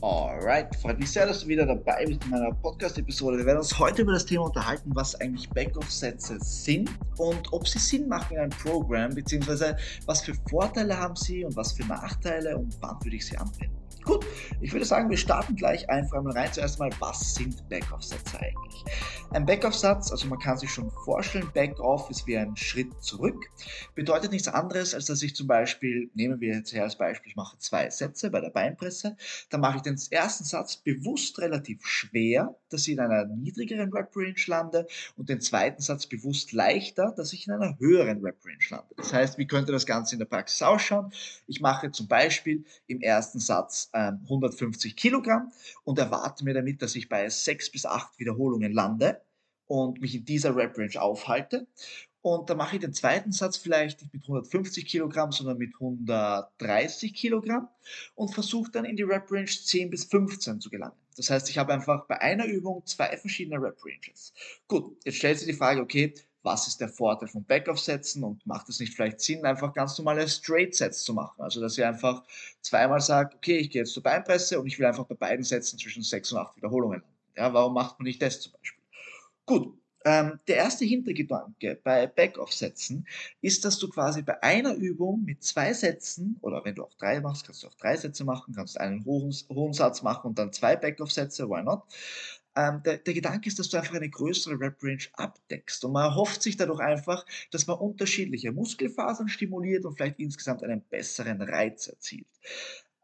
Alright, freut mich sehr, dass du wieder dabei bist in meiner Podcast-Episode. Wir werden uns heute über das Thema unterhalten, was eigentlich Backoff-Sätze sind und ob sie Sinn machen in einem Programm, beziehungsweise was für Vorteile haben sie und was für Nachteile und wann würde ich sie anwenden. Gut, ich würde sagen, wir starten gleich einfach einmal rein. Zuerst mal, was sind Backoff-Sätze eigentlich? Ein Backoff-Satz, also man kann sich schon vorstellen, Backoff ist wie ein Schritt zurück, bedeutet nichts anderes, als dass ich zum Beispiel, nehmen wir jetzt her als Beispiel, ich mache zwei Sätze bei der Beinpresse, dann mache ich den ersten Satz bewusst relativ schwer, dass ich in einer niedrigeren Rep-Range lande und den zweiten Satz bewusst leichter, dass ich in einer höheren Rep-Range lande. Das heißt, wie könnte das Ganze in der Praxis ausschauen? Ich mache zum Beispiel im ersten Satz 150 ähm, Kilogramm und erwarte mir damit, dass ich bei sechs bis acht Wiederholungen lande und mich in dieser Rep-Range aufhalte. Und dann mache ich den zweiten Satz vielleicht nicht mit 150 Kilogramm, sondern mit 130 Kilogramm und versuche dann in die Rep-Range 10 bis 15 zu gelangen. Das heißt, ich habe einfach bei einer Übung zwei verschiedene Rep-Ranges. Gut, jetzt stellt sich die Frage, okay, was ist der Vorteil von Backoff-Sätzen und macht es nicht vielleicht Sinn, einfach ganz normale Straight-Sets zu machen? Also, dass ihr einfach zweimal sagt, okay, ich gehe jetzt zur Beinpresse und ich will einfach bei beiden Sätzen zwischen sechs und acht Wiederholungen. Ja, warum macht man nicht das zum Beispiel? Gut, ähm, der erste Hintergedanke bei Backoff-Sätzen ist, dass du quasi bei einer Übung mit zwei Sätzen, oder wenn du auch drei machst, kannst du auch drei Sätze machen, kannst einen hohen, hohen Satz machen und dann zwei Backoff-Sätze, why not? Ähm, der, der, Gedanke ist, dass du einfach eine größere Rep-Range abdeckst. Und man erhofft sich dadurch einfach, dass man unterschiedliche Muskelfasern stimuliert und vielleicht insgesamt einen besseren Reiz erzielt.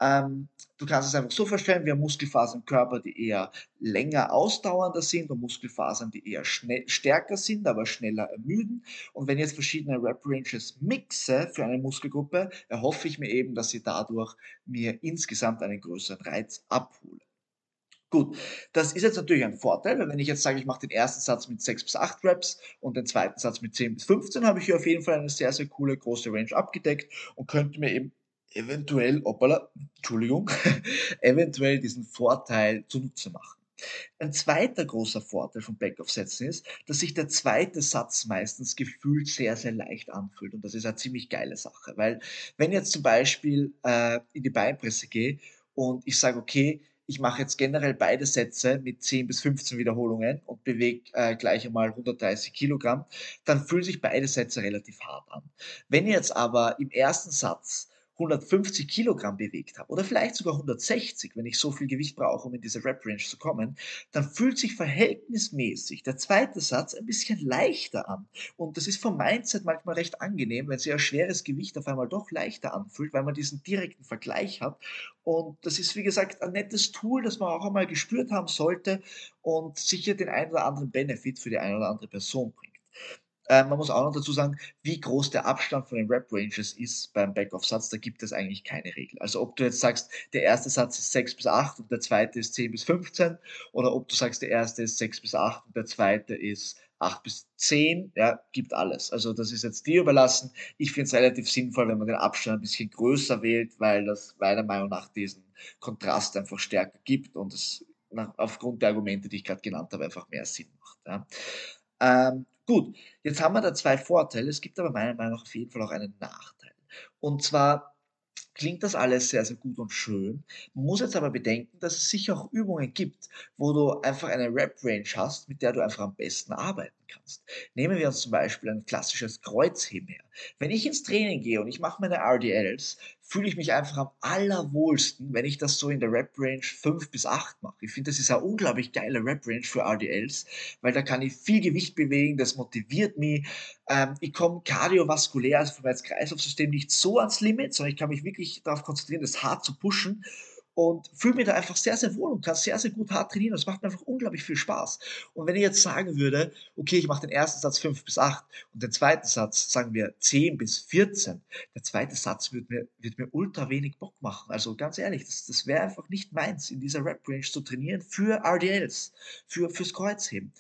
Ähm, du kannst es einfach so vorstellen, wir haben Muskelfasern im Körper, die eher länger ausdauernder sind und Muskelfasern, die eher stärker sind, aber schneller ermüden. Und wenn ich jetzt verschiedene Rep-Ranges mixe für eine Muskelgruppe, erhoffe ich mir eben, dass ich dadurch mir insgesamt einen größeren Reiz abhole. Gut, das ist jetzt natürlich ein Vorteil, weil wenn ich jetzt sage, ich mache den ersten Satz mit 6 bis 8 Reps und den zweiten Satz mit 10 bis 15, habe ich hier auf jeden Fall eine sehr, sehr coole große Range abgedeckt und könnte mir eben eventuell, hoppala, Entschuldigung, eventuell diesen Vorteil zunutze machen. Ein zweiter großer Vorteil von Backoff-Sätzen ist, dass sich der zweite Satz meistens gefühlt sehr, sehr leicht anfühlt. Und das ist eine ziemlich geile Sache, weil wenn jetzt zum Beispiel äh, in die Beinpresse gehe und ich sage, okay, ich mache jetzt generell beide Sätze mit 10 bis 15 Wiederholungen und bewege äh, gleich einmal 130 Kilogramm, dann fühlen sich beide Sätze relativ hart an. Wenn ihr jetzt aber im ersten Satz 150 Kilogramm bewegt habe oder vielleicht sogar 160, wenn ich so viel Gewicht brauche, um in diese Rep-Range zu kommen, dann fühlt sich verhältnismäßig der zweite Satz ein bisschen leichter an. Und das ist vom Mindset manchmal recht angenehm, wenn sich ein schweres Gewicht auf einmal doch leichter anfühlt, weil man diesen direkten Vergleich hat. Und das ist, wie gesagt, ein nettes Tool, das man auch einmal gespürt haben sollte und sicher den einen oder anderen Benefit für die eine oder andere Person bringt. Äh, man muss auch noch dazu sagen, wie groß der Abstand von den Rep-Ranges ist beim Backoff-Satz, da gibt es eigentlich keine Regel. Also ob du jetzt sagst, der erste Satz ist 6 bis 8 und der zweite ist 10 bis 15 oder ob du sagst, der erste ist 6 bis 8 und der zweite ist 8 bis 10, ja, gibt alles. Also das ist jetzt dir überlassen. Ich finde es relativ sinnvoll, wenn man den Abstand ein bisschen größer wählt, weil das meiner Meinung nach diesen Kontrast einfach stärker gibt und es aufgrund der Argumente, die ich gerade genannt habe, einfach mehr Sinn macht. Ja. Ähm, gut, jetzt haben wir da zwei Vorteile. Es gibt aber meiner Meinung nach auf jeden Fall auch einen Nachteil. Und zwar klingt das alles sehr, sehr gut und schön. Man muss jetzt aber bedenken, dass es sicher auch Übungen gibt, wo du einfach eine Rep-Range hast, mit der du einfach am besten arbeiten kannst. Nehmen wir uns zum Beispiel ein klassisches Kreuzheben her. Wenn ich ins Training gehe und ich mache meine RDLs, fühle ich mich einfach am allerwohlsten, wenn ich das so in der Rep-Range 5 bis 8 mache. Ich finde, das ist eine unglaublich geile Rep-Range für RDLs, weil da kann ich viel Gewicht bewegen, das motiviert mich. Ähm, ich komme kardiovaskulär, also für mein Kreislaufsystem nicht so ans Limit, sondern ich kann mich wirklich darauf konzentrieren, das hart zu pushen und fühle mich da einfach sehr, sehr wohl und kann sehr, sehr gut hart trainieren. Das macht mir einfach unglaublich viel Spaß. Und wenn ich jetzt sagen würde, okay, ich mache den ersten Satz 5 bis 8 und den zweiten Satz, sagen wir 10 bis 14, der zweite Satz wird mir, wird mir ultra wenig Bock machen. Also ganz ehrlich, das, das wäre einfach nicht meins, in dieser Rep-Range zu trainieren für RDLs, für, fürs Kreuzheben.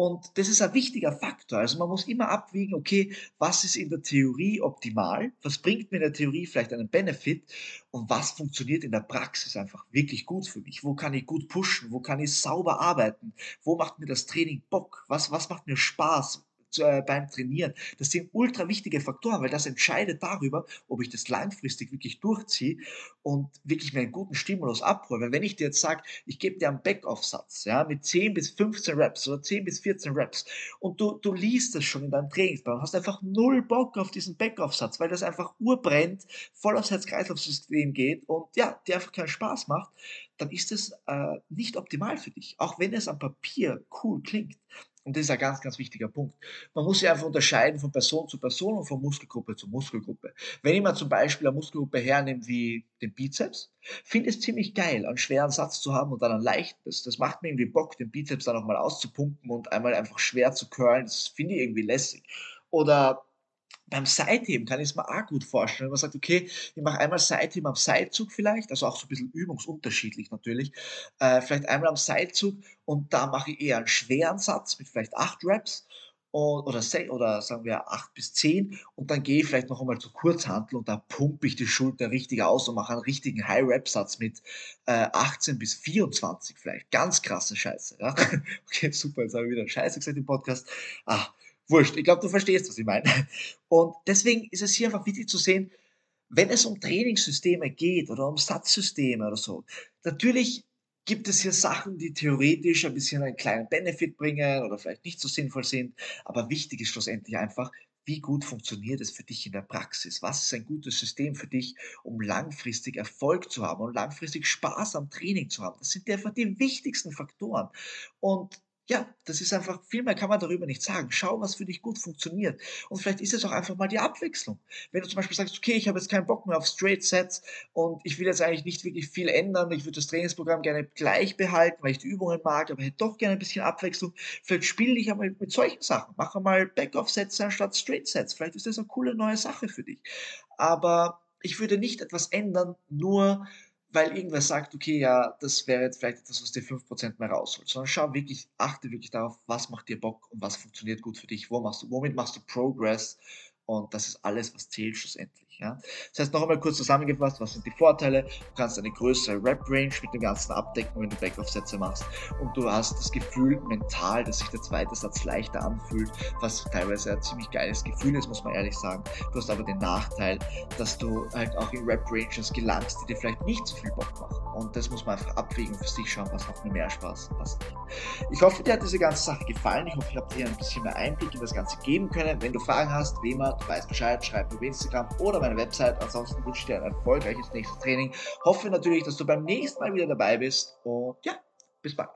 Und das ist ein wichtiger Faktor. Also man muss immer abwägen, okay, was ist in der Theorie optimal? Was bringt mir in der Theorie vielleicht einen Benefit? Und was funktioniert in der Praxis einfach wirklich gut für mich? Wo kann ich gut pushen? Wo kann ich sauber arbeiten? Wo macht mir das Training Bock? Was, was macht mir Spaß? Äh, beim Trainieren. Das sind ultra wichtige Faktoren, weil das entscheidet darüber, ob ich das langfristig wirklich durchziehe und wirklich mir einen guten Stimulus abhole. Weil wenn ich dir jetzt sage, ich gebe dir einen Backoff-Satz ja, mit 10 bis 15 Reps oder 10 bis 14 Reps und du, du liest das schon in deinem Trainingsplan, hast einfach null Bock auf diesen Backoff-Satz, weil das einfach urbrennt, voll aufs Herz-Kreislauf-System geht und ja, dir einfach keinen Spaß macht, dann ist es äh, nicht optimal für dich. Auch wenn es am Papier cool klingt. Und das ist ein ganz, ganz wichtiger Punkt. Man muss sich einfach unterscheiden von Person zu Person und von Muskelgruppe zu Muskelgruppe. Wenn ich mal zum Beispiel eine Muskelgruppe hernehme wie den Bizeps, finde ich es ziemlich geil, einen schweren Satz zu haben und dann einen leichten. Das, das macht mir irgendwie Bock, den Bizeps dann nochmal auszupumpen und einmal einfach schwer zu curlen. Das finde ich irgendwie lässig. Oder beim Seitheben kann ich es mir auch gut vorstellen. Wenn man sagt, okay, ich mache einmal Seitheben am Seilzug vielleicht, also auch so ein bisschen übungsunterschiedlich natürlich. Äh, vielleicht einmal am Seilzug und da mache ich eher einen schweren Satz mit vielleicht acht Reps und, oder, oder sagen wir acht bis zehn und dann gehe ich vielleicht noch einmal zu Kurzhantel und da pumpe ich die Schulter richtig aus und mache einen richtigen High-Rep-Satz mit äh, 18 bis 24 vielleicht. Ganz krasse Scheiße. Ja? Okay, super, jetzt habe ich wieder Scheiße gesagt im Podcast. Ah, Wurscht, ich glaube, du verstehst, was ich meine. Und deswegen ist es hier einfach wichtig zu sehen, wenn es um Trainingssysteme geht oder um Satzsysteme oder so, natürlich gibt es hier Sachen, die theoretisch ein bisschen einen kleinen Benefit bringen oder vielleicht nicht so sinnvoll sind, aber wichtig ist schlussendlich einfach, wie gut funktioniert es für dich in der Praxis? Was ist ein gutes System für dich, um langfristig Erfolg zu haben und langfristig Spaß am Training zu haben? Das sind einfach die wichtigsten Faktoren. Und ja, das ist einfach, viel mehr kann man darüber nicht sagen. Schau, was für dich gut funktioniert. Und vielleicht ist es auch einfach mal die Abwechslung. Wenn du zum Beispiel sagst, okay, ich habe jetzt keinen Bock mehr auf Straight Sets und ich will jetzt eigentlich nicht wirklich viel ändern, ich würde das Trainingsprogramm gerne gleich behalten, weil ich die Übungen mag, aber hätte doch gerne ein bisschen Abwechslung. Vielleicht spiele ich einmal mit solchen Sachen. Mach einmal Back-Off-Sets anstatt Straight Sets. Vielleicht ist das eine coole neue Sache für dich. Aber ich würde nicht etwas ändern, nur weil irgendwer sagt, okay, ja, das wäre jetzt vielleicht etwas, was dir 5% mehr rausholt, sondern schau wirklich, achte wirklich darauf, was macht dir Bock und was funktioniert gut für dich, wo machst du, womit machst du Progress? Und das ist alles, was zählt schlussendlich. Ja? Das heißt, noch einmal kurz zusammengefasst, was sind die Vorteile? Du kannst eine größere Rep-Range mit dem Ganzen abdecken, wenn du Backoff-Sätze machst und du hast das Gefühl mental, dass sich der zweite Satz leichter anfühlt, was teilweise ein ziemlich geiles Gefühl ist, muss man ehrlich sagen. Du hast aber den Nachteil, dass du halt auch in Rep-Ranges gelangst, die dir vielleicht nicht so viel Bock machen. Und das muss man einfach abwägen und für sich schauen, was macht mir mehr Spaß, was nicht. Ich hoffe, dir hat diese ganze Sache gefallen. Ich hoffe, ich habe dir ein bisschen mehr Einblick in das Ganze geben können. Wenn du Fragen hast, wie immer, du weißt Bescheid, schreib mir auf Instagram oder meine Website. Ansonsten wünsche ich dir ein erfolgreiches nächstes Training. Hoffe natürlich, dass du beim nächsten Mal wieder dabei bist und ja, bis bald.